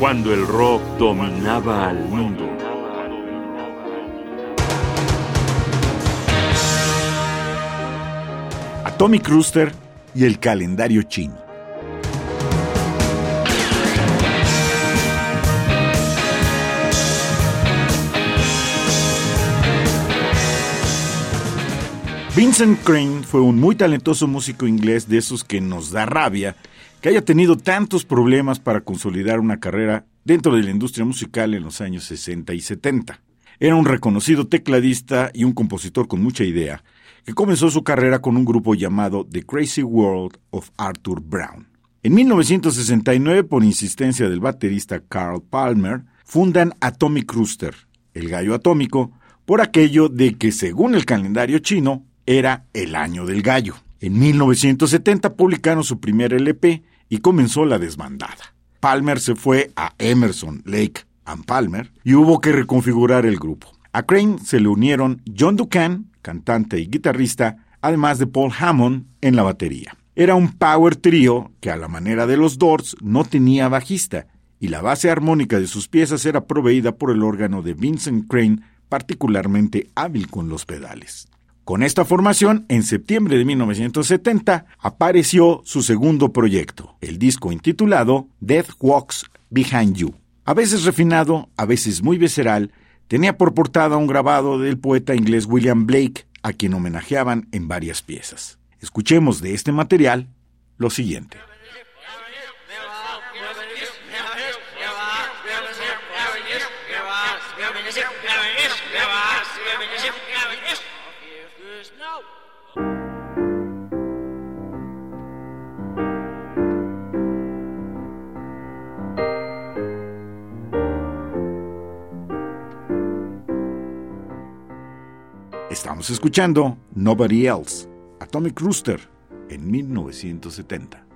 cuando el rock dominaba al mundo. Atomic Rooster y el calendario chino. Vincent Crane fue un muy talentoso músico inglés de esos que nos da rabia que haya tenido tantos problemas para consolidar una carrera dentro de la industria musical en los años 60 y 70. Era un reconocido tecladista y un compositor con mucha idea, que comenzó su carrera con un grupo llamado The Crazy World of Arthur Brown. En 1969, por insistencia del baterista Carl Palmer, fundan Atomic Rooster, el gallo atómico, por aquello de que, según el calendario chino, era el año del gallo. En 1970 publicaron su primer LP y comenzó la desbandada. Palmer se fue a Emerson, Lake and Palmer y hubo que reconfigurar el grupo. A Crane se le unieron John Ducan, cantante y guitarrista, además de Paul Hammond en la batería. Era un power trio que a la manera de los Doors no tenía bajista y la base armónica de sus piezas era proveída por el órgano de Vincent Crane, particularmente hábil con los pedales. Con esta formación, en septiembre de 1970, apareció su segundo proyecto, el disco intitulado Death Walks Behind You. A veces refinado, a veces muy visceral, tenía por portada un grabado del poeta inglés William Blake, a quien homenajeaban en varias piezas. Escuchemos de este material lo siguiente. Escuchando Nobody Else, Atomic Rooster, en 1970.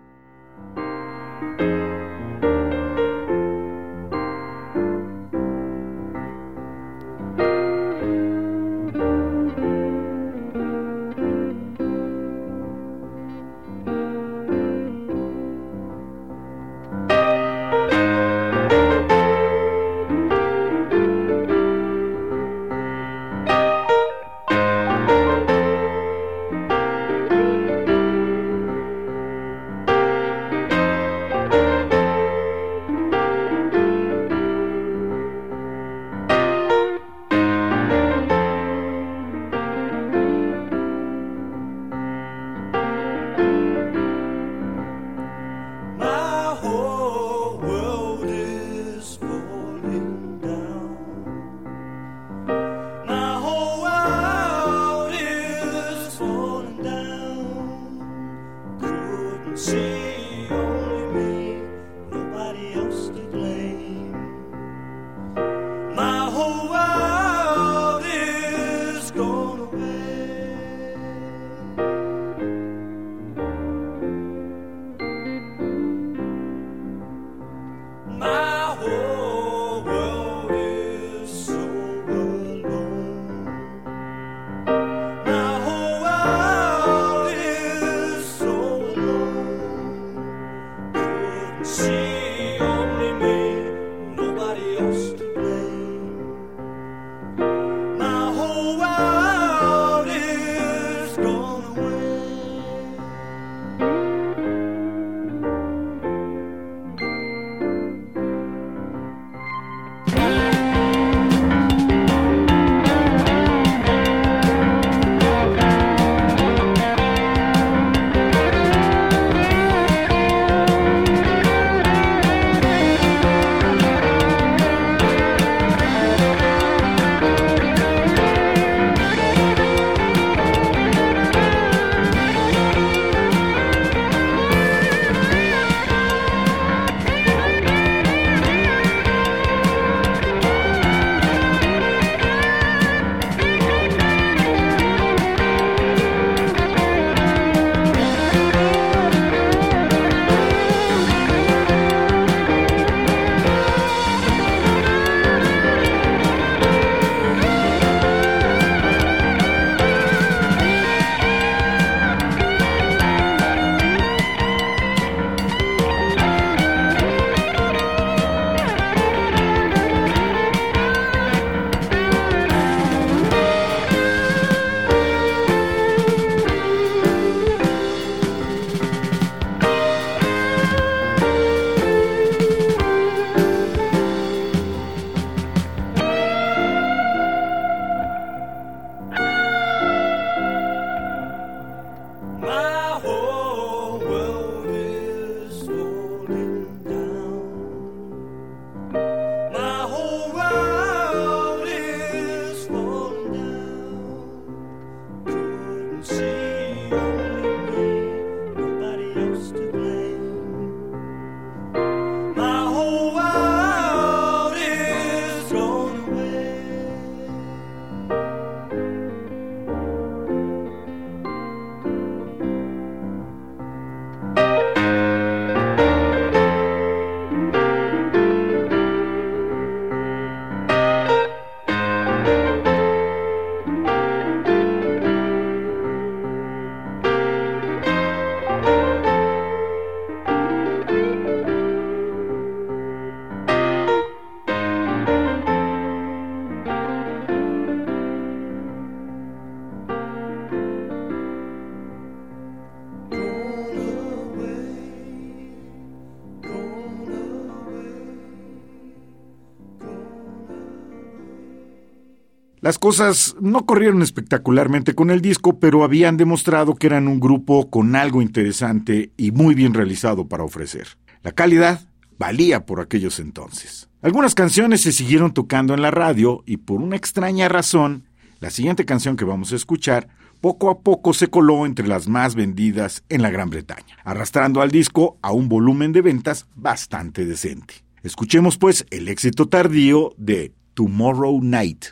Las cosas no corrieron espectacularmente con el disco, pero habían demostrado que eran un grupo con algo interesante y muy bien realizado para ofrecer. La calidad valía por aquellos entonces. Algunas canciones se siguieron tocando en la radio y por una extraña razón, la siguiente canción que vamos a escuchar poco a poco se coló entre las más vendidas en la Gran Bretaña, arrastrando al disco a un volumen de ventas bastante decente. Escuchemos pues el éxito tardío de Tomorrow Night.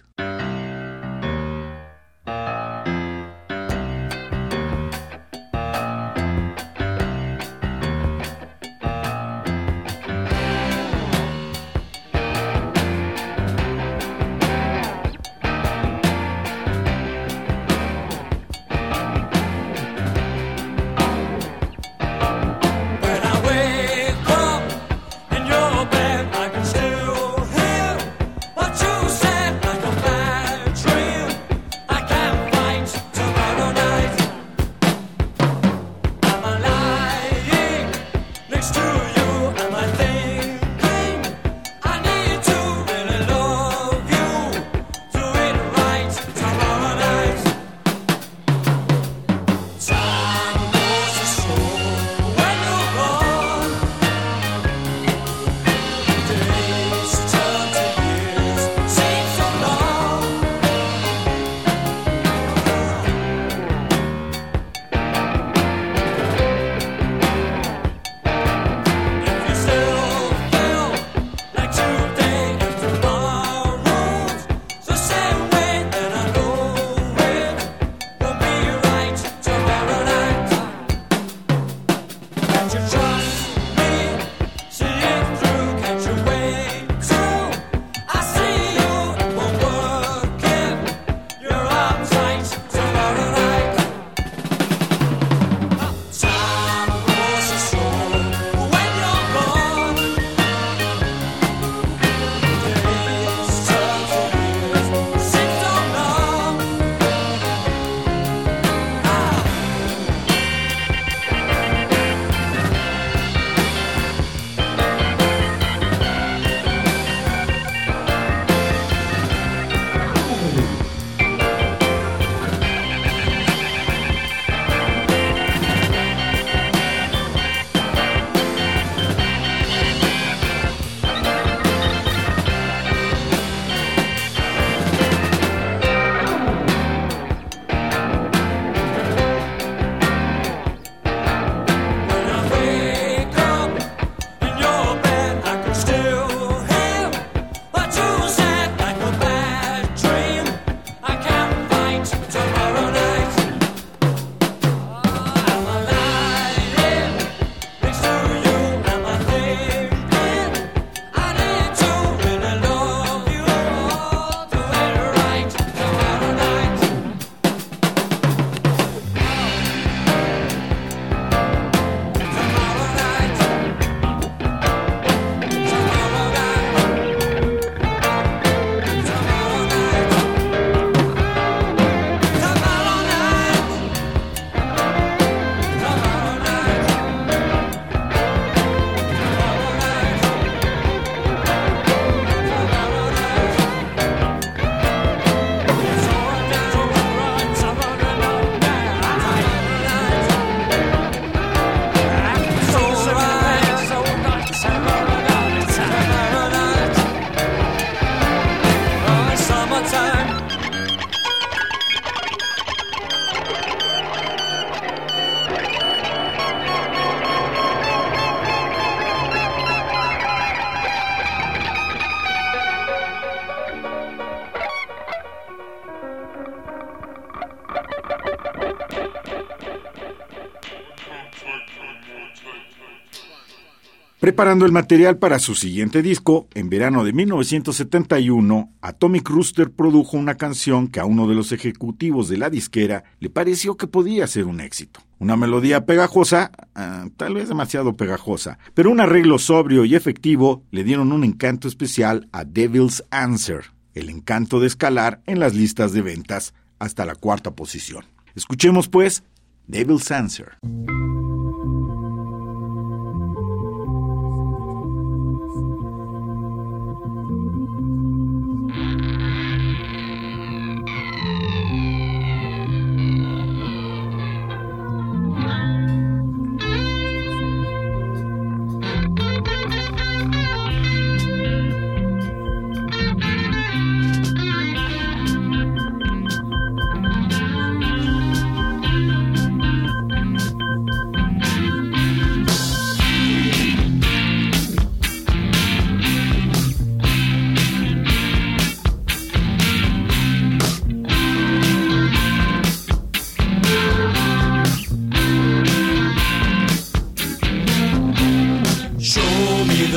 Preparando el material para su siguiente disco, en verano de 1971, Atomic Rooster produjo una canción que a uno de los ejecutivos de la disquera le pareció que podía ser un éxito. Una melodía pegajosa, ah, tal vez demasiado pegajosa, pero un arreglo sobrio y efectivo le dieron un encanto especial a Devil's Answer, el encanto de escalar en las listas de ventas hasta la cuarta posición. Escuchemos pues Devil's Answer.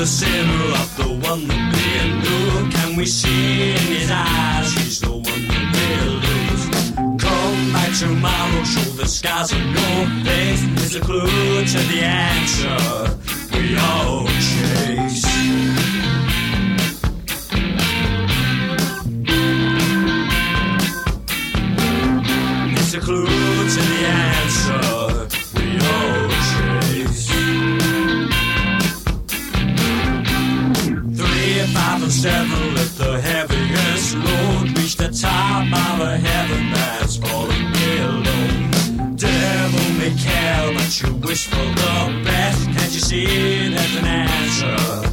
The sinner of the one that we knew. Can we see in his eyes he's the one that we lose? Come back tomorrow, show the scars on your face. It's a clue to the answer we all chase. It's a clue to the answer seven lift the heaviest load. Reach the top of a heaven that's falling below. Devil may care, but you wish for the best. Can't you see there's an answer?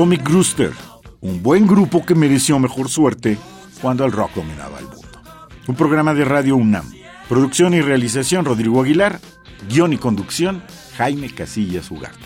Atomic Rooster, un buen grupo que mereció mejor suerte cuando el rock dominaba el mundo. Un programa de Radio UNAM. Producción y realización Rodrigo Aguilar. Guión y conducción Jaime Casillas Ugarte.